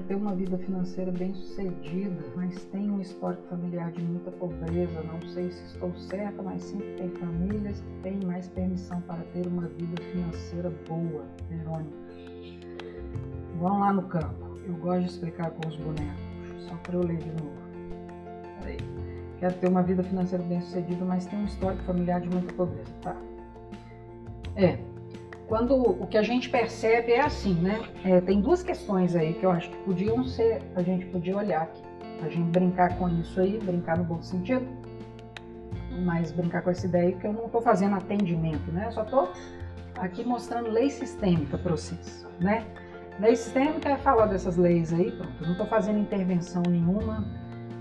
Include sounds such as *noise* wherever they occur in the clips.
quero ter uma vida financeira bem sucedida, mas tenho um histórico familiar de muita pobreza. Não sei se estou certa, mas sempre tem famílias que têm mais permissão para ter uma vida financeira boa. Verônica. Vamos lá no campo. Eu gosto de explicar com os bonecos, só para eu ler de novo. Peraí. Quero ter uma vida financeira bem sucedida, mas tenho um histórico familiar de muita pobreza. Tá. É, quando o que a gente percebe é assim, né? É, tem duas questões aí que eu acho que podiam ser, a gente podia olhar aqui. A gente brincar com isso aí, brincar no bom sentido, mas brincar com essa ideia que eu não estou fazendo atendimento, né? Eu só estou aqui mostrando lei sistêmica para vocês, né? Lei sistêmica é falar dessas leis aí, pronto. Eu não estou fazendo intervenção nenhuma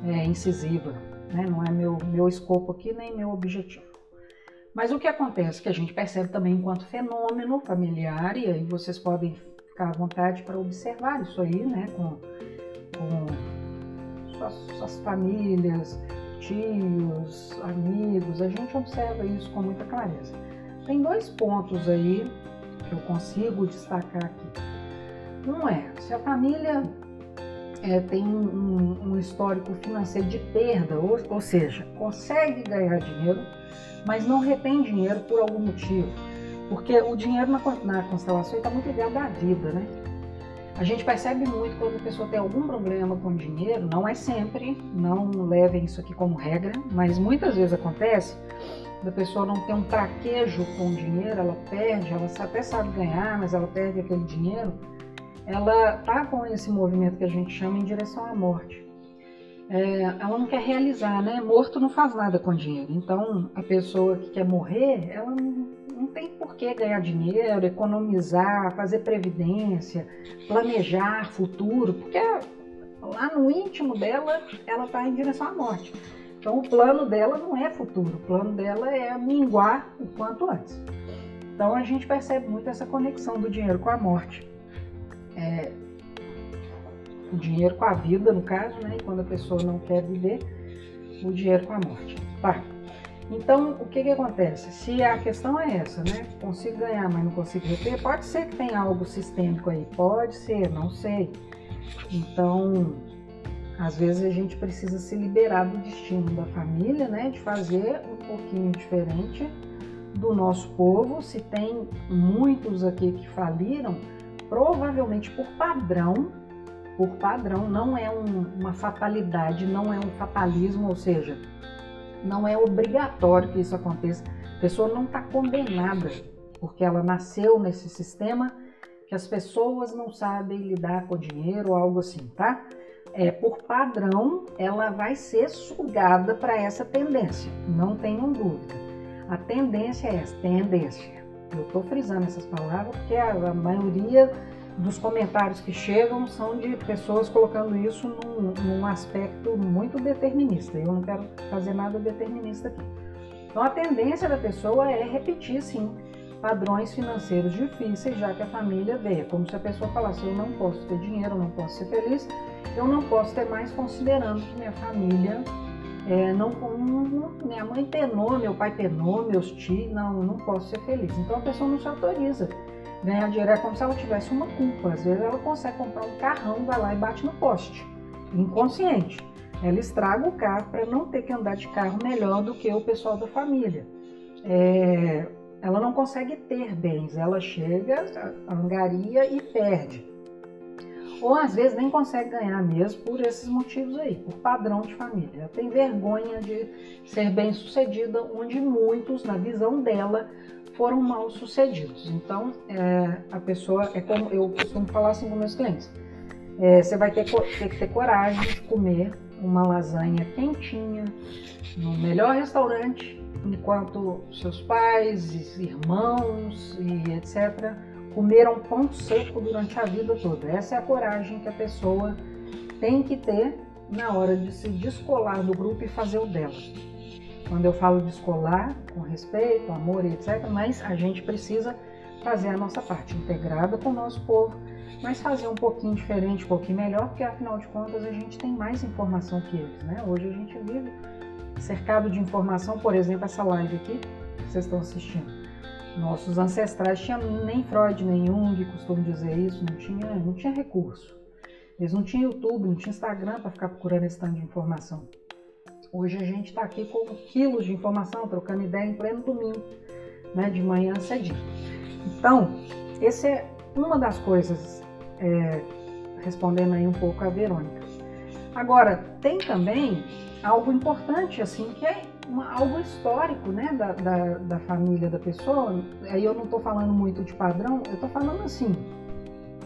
é, incisiva, né? Não é meu, meu escopo aqui, nem meu objetivo. Mas o que acontece que a gente percebe também enquanto fenômeno familiar, e aí vocês podem ficar à vontade para observar isso aí, né, com, com suas, suas famílias, tios, amigos, a gente observa isso com muita clareza. Tem dois pontos aí que eu consigo destacar aqui. Um é, se a família é, tem um, um, histórico financeiro de perda, ou, ou seja, consegue ganhar dinheiro, mas não retém dinheiro por algum motivo. Porque o dinheiro na, na constelação está muito ligado à vida, né? A gente percebe muito quando a pessoa tem algum problema com dinheiro, não é sempre, não levem isso aqui como regra, mas muitas vezes acontece da pessoa não ter um traquejo com dinheiro, ela perde, ela até sabe ganhar, mas ela perde aquele dinheiro, ela tá com esse movimento que a gente chama em direção à morte é, ela não quer realizar, né? Morto não faz nada com dinheiro. Então, a pessoa que quer morrer, ela não, não tem por que ganhar dinheiro, economizar, fazer previdência, planejar futuro, porque lá no íntimo dela, ela está em direção à morte. Então, o plano dela não é futuro, o plano dela é minguar o quanto antes. Então, a gente percebe muito essa conexão do dinheiro com a morte. É, o dinheiro com a vida, no caso, né? E quando a pessoa não quer viver, o dinheiro com a morte. Tá. Então, o que que acontece? Se a questão é essa, né? Consigo ganhar, mas não consigo reter, pode ser que tenha algo sistêmico aí, pode ser, não sei. Então, às vezes a gente precisa se liberar do destino da família, né? De fazer um pouquinho diferente do nosso povo. Se tem muitos aqui que faliram, provavelmente por padrão por padrão, não é um, uma fatalidade, não é um fatalismo, ou seja, não é obrigatório que isso aconteça. A pessoa não está condenada porque ela nasceu nesse sistema que as pessoas não sabem lidar com dinheiro ou algo assim, tá? É, por padrão, ela vai ser sugada para essa tendência, não tenham dúvida. A tendência é essa, tendência. Eu estou frisando essas palavras porque a, a maioria dos comentários que chegam são de pessoas colocando isso num, num, aspecto muito determinista. Eu não quero fazer nada determinista aqui. Então a tendência da pessoa é repetir, sim, padrões financeiros difíceis, já que a família vê. É como se a pessoa falasse: eu não posso ter dinheiro, eu não posso ser feliz, eu não posso ter mais, considerando que minha família é, não, minha mãe penou, meu pai penou, meus tios, não, não posso ser feliz. Então a pessoa não se autoriza ganhar dinheiro é como se ela tivesse uma culpa. Às vezes ela consegue comprar um carrão, vai lá e bate no poste. Inconsciente. Ela estraga o carro para não ter que andar de carro melhor do que o pessoal da família. É, ela não consegue ter bens, ela chega, angaria e perde. Ou às vezes nem consegue ganhar mesmo por esses motivos aí, por padrão de família. Ela tem vergonha de ser bem sucedida, onde muitos, na visão dela, foram mal sucedidos. Então, é, a pessoa, é como eu costumo falar assim com meus clientes: é, você vai ter, ter que ter coragem de comer uma lasanha quentinha no melhor restaurante, enquanto seus pais, irmãos e etc. comeram pão seco durante a vida toda. Essa é a coragem que a pessoa tem que ter na hora de se descolar do grupo e fazer o dela. Quando eu falo de escolar, com respeito, amor e etc., mas a gente precisa fazer a nossa parte integrada com o nosso povo, mas fazer um pouquinho diferente, um pouquinho melhor, porque afinal de contas a gente tem mais informação que eles, né? Hoje a gente vive cercado de informação, por exemplo, essa live aqui que vocês estão assistindo. Nossos ancestrais tinham nem Freud nem Jung, costumo dizer isso, não tinha, não tinha recurso. Eles não tinham YouTube, não tinham Instagram para ficar procurando esse tanto de informação. Hoje a gente está aqui com quilos de informação, trocando ideia em pleno domingo, né, de manhã cedinho. Então, essa é uma das coisas, é, respondendo aí um pouco a Verônica. Agora, tem também algo importante, assim, que é uma, algo histórico, né, da, da, da, família da pessoa. Aí eu não estou falando muito de padrão, eu estou falando assim.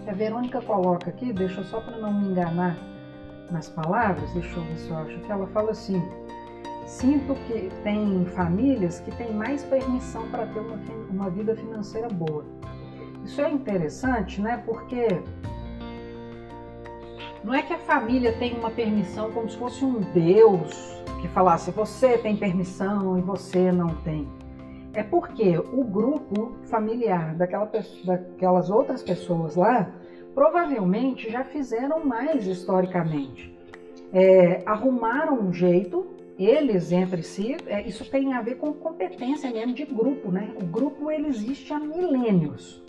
A Verônica coloca aqui, deixa só para não me enganar nas palavras, deixa eu ver se eu acho que ela fala assim. Sinto que tem famílias que têm mais permissão para ter uma, uma vida financeira boa. Isso é interessante, né? Porque não é que a família tem uma permissão como se fosse um Deus que falasse você tem permissão e você não tem. É porque o grupo familiar daquela, daquelas outras pessoas lá provavelmente já fizeram mais historicamente. É, arrumaram um jeito, eles entre si, é, isso tem a ver com competência mesmo de grupo, né? O grupo ele existe há milênios.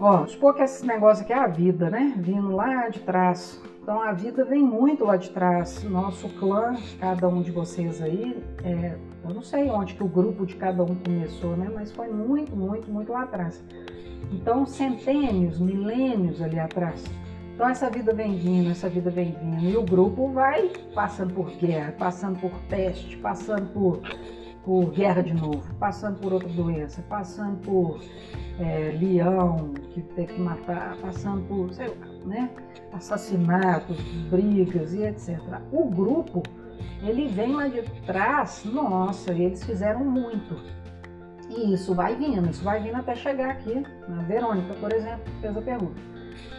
Ó, supor que esse negócio aqui é a vida, né? Vindo lá de trás. Então a vida vem muito lá de trás. Nosso clã, cada um de vocês aí, é, eu não sei onde que o grupo de cada um começou, né? Mas foi muito, muito, muito lá atrás. Então, centênios, milênios ali atrás. Então essa vida vem vindo, essa vida vem vindo. E o grupo vai passando por guerra, passando por teste, passando por por guerra de novo, passando por outra doença, passando por é, leão que teve que matar, passando por, sei lá, né, assassinatos, brigas e etc. O grupo, ele vem lá de trás, nossa, eles fizeram muito. E isso vai vindo, isso vai vindo até chegar aqui. A Verônica, por exemplo, fez a pergunta.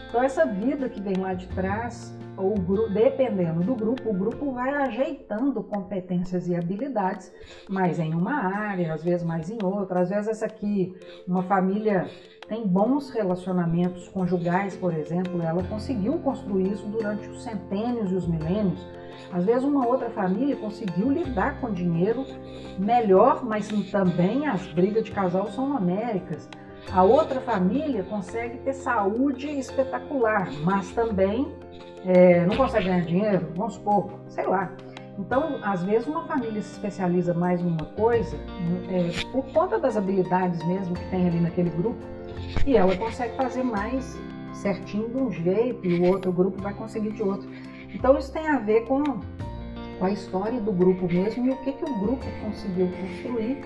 Então essa vida que vem lá de trás, ou dependendo do grupo, o grupo vai ajeitando competências e habilidades, mais em uma área, às vezes mais em outra. Às vezes essa aqui, uma família tem bons relacionamentos conjugais, por exemplo, ela conseguiu construir isso durante os centênios e os milênios. Às vezes uma outra família conseguiu lidar com dinheiro melhor, mas também as brigas de casal são américas. A outra família consegue ter saúde espetacular, mas também é, não consegue ganhar dinheiro, vamos supor, sei lá. Então, às vezes, uma família se especializa mais em uma coisa, é, por conta das habilidades mesmo que tem ali naquele grupo, e ela consegue fazer mais certinho de um jeito, e o outro grupo vai conseguir de outro. Então, isso tem a ver com, com a história do grupo mesmo e o que, que o grupo conseguiu construir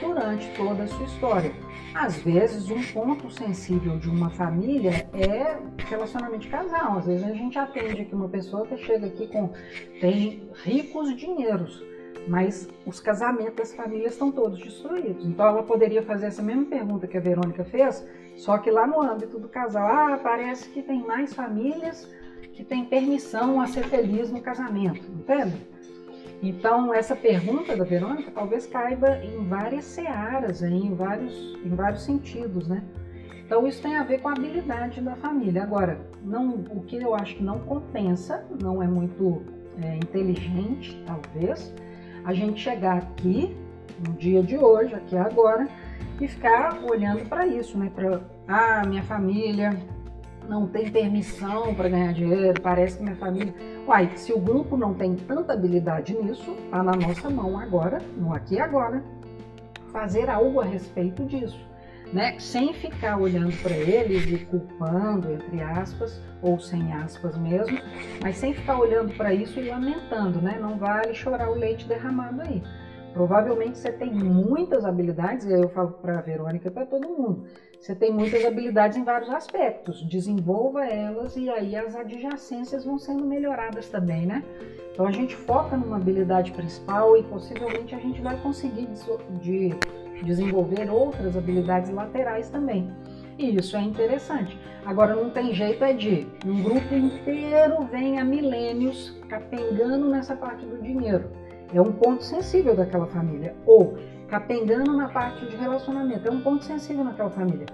durante toda a sua história. Às vezes, um ponto sensível de uma família é relacionamento de casal. Às vezes, a gente atende aqui uma pessoa que chega aqui com tem ricos dinheiros, mas os casamentos das famílias estão todos destruídos. Então, ela poderia fazer essa mesma pergunta que a Verônica fez, só que lá no âmbito do casal, ah, parece que tem mais famílias que têm permissão a ser feliz no casamento, entende? Então, essa pergunta da Verônica talvez caiba em várias searas, em vários, em vários sentidos, né? Então, isso tem a ver com a habilidade da família. Agora, não, o que eu acho que não compensa, não é muito é, inteligente, talvez, a gente chegar aqui, no dia de hoje, aqui agora, e ficar olhando para isso, né? Para, ah, minha família não tem permissão para ganhar dinheiro, parece que minha família. Uai, se o grupo não tem tanta habilidade nisso, está na nossa mão agora, no aqui e agora, fazer algo a respeito disso. Né? Sem ficar olhando para eles e culpando, entre aspas, ou sem aspas mesmo, mas sem ficar olhando para isso e lamentando, né? Não vale chorar o leite derramado aí. Provavelmente você tem muitas habilidades, e aí eu falo para a Verônica e para todo mundo. Você tem muitas habilidades em vários aspectos, desenvolva elas e aí as adjacências vão sendo melhoradas também, né? Então a gente foca numa habilidade principal e possivelmente a gente vai conseguir de desenvolver outras habilidades laterais também. E isso é interessante. Agora não tem jeito é de um grupo inteiro vem há milênios capengando nessa parte do dinheiro. É um ponto sensível daquela família. Ou capengando na parte de relacionamento. É um ponto sensível naquela família.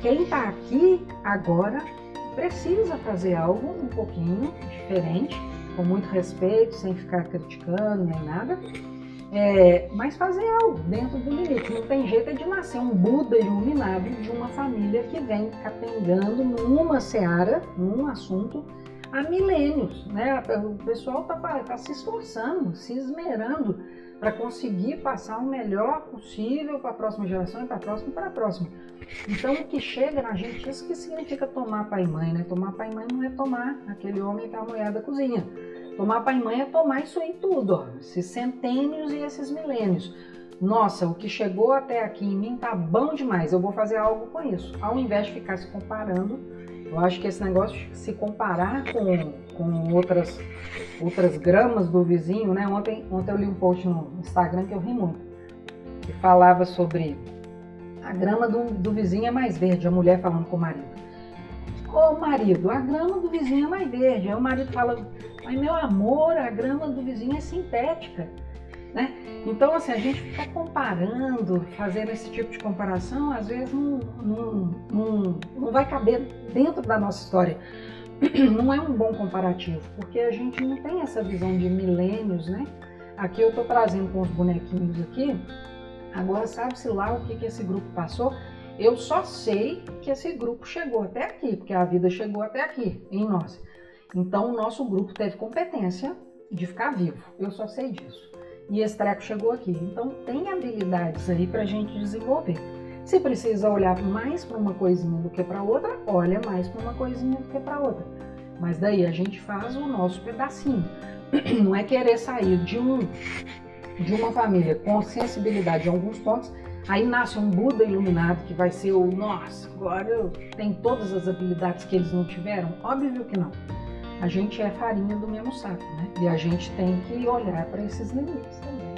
Quem está aqui agora precisa fazer algo um pouquinho diferente, com muito respeito, sem ficar criticando nem nada. É, mas fazer algo dentro do limite. Não tem jeito de nascer um Buda iluminado de uma família que vem capengando numa seara, num assunto, há milênios, né? O pessoal está tá se esforçando, se esmerando para conseguir passar o melhor possível para a próxima geração e para a próxima e para a próxima. Então, o que chega na gente, isso que significa tomar pai e mãe, né? Tomar pai e mãe não é tomar aquele homem e aquela mulher da cozinha. Tomar pai e mãe é tomar isso aí tudo, ó, esses centênios e esses milênios. Nossa, o que chegou até aqui em mim tá bom demais, eu vou fazer algo com isso. Ao invés de ficar se comparando, eu acho que esse negócio de se comparar com, com outras, outras gramas do vizinho, né? Ontem, ontem eu li um post no Instagram que eu ri muito, que falava sobre a grama do, do vizinho é mais verde, a mulher falando com o marido. Ô marido, a grama do vizinho é mais verde. Aí o marido fala, mas meu amor, a grama do vizinho é sintética. Né? Então, assim, a gente fica comparando, fazendo esse tipo de comparação, às vezes não, não, não, não vai caber dentro da nossa história. *clears throat* Não é um bom comparativo, porque a gente não tem essa visão de milênios, né? Aqui eu estou trazendo com os bonequinhos aqui, agora sabe-se lá o que, que esse grupo passou. Eu só sei que esse grupo chegou até aqui, porque a vida chegou até aqui, em nós. Então, o nosso grupo teve competência de ficar vivo. Eu só sei disso e esse treco chegou aqui. Então tem habilidades aí para a gente desenvolver. Se precisa olhar mais para uma coisinha do que para outra, olha mais para uma coisinha do que para outra. Mas daí a gente faz o nosso pedacinho. *clears throat* Não é querer sair de um de uma família com sensibilidade em alguns pontos, aí nasce um Buda iluminado que vai ser o nossa, agora tem todas as habilidades que eles não tiveram? Óbvio que não a gente é farinha do mesmo saco, né? E a gente tem que olhar para esses limites também.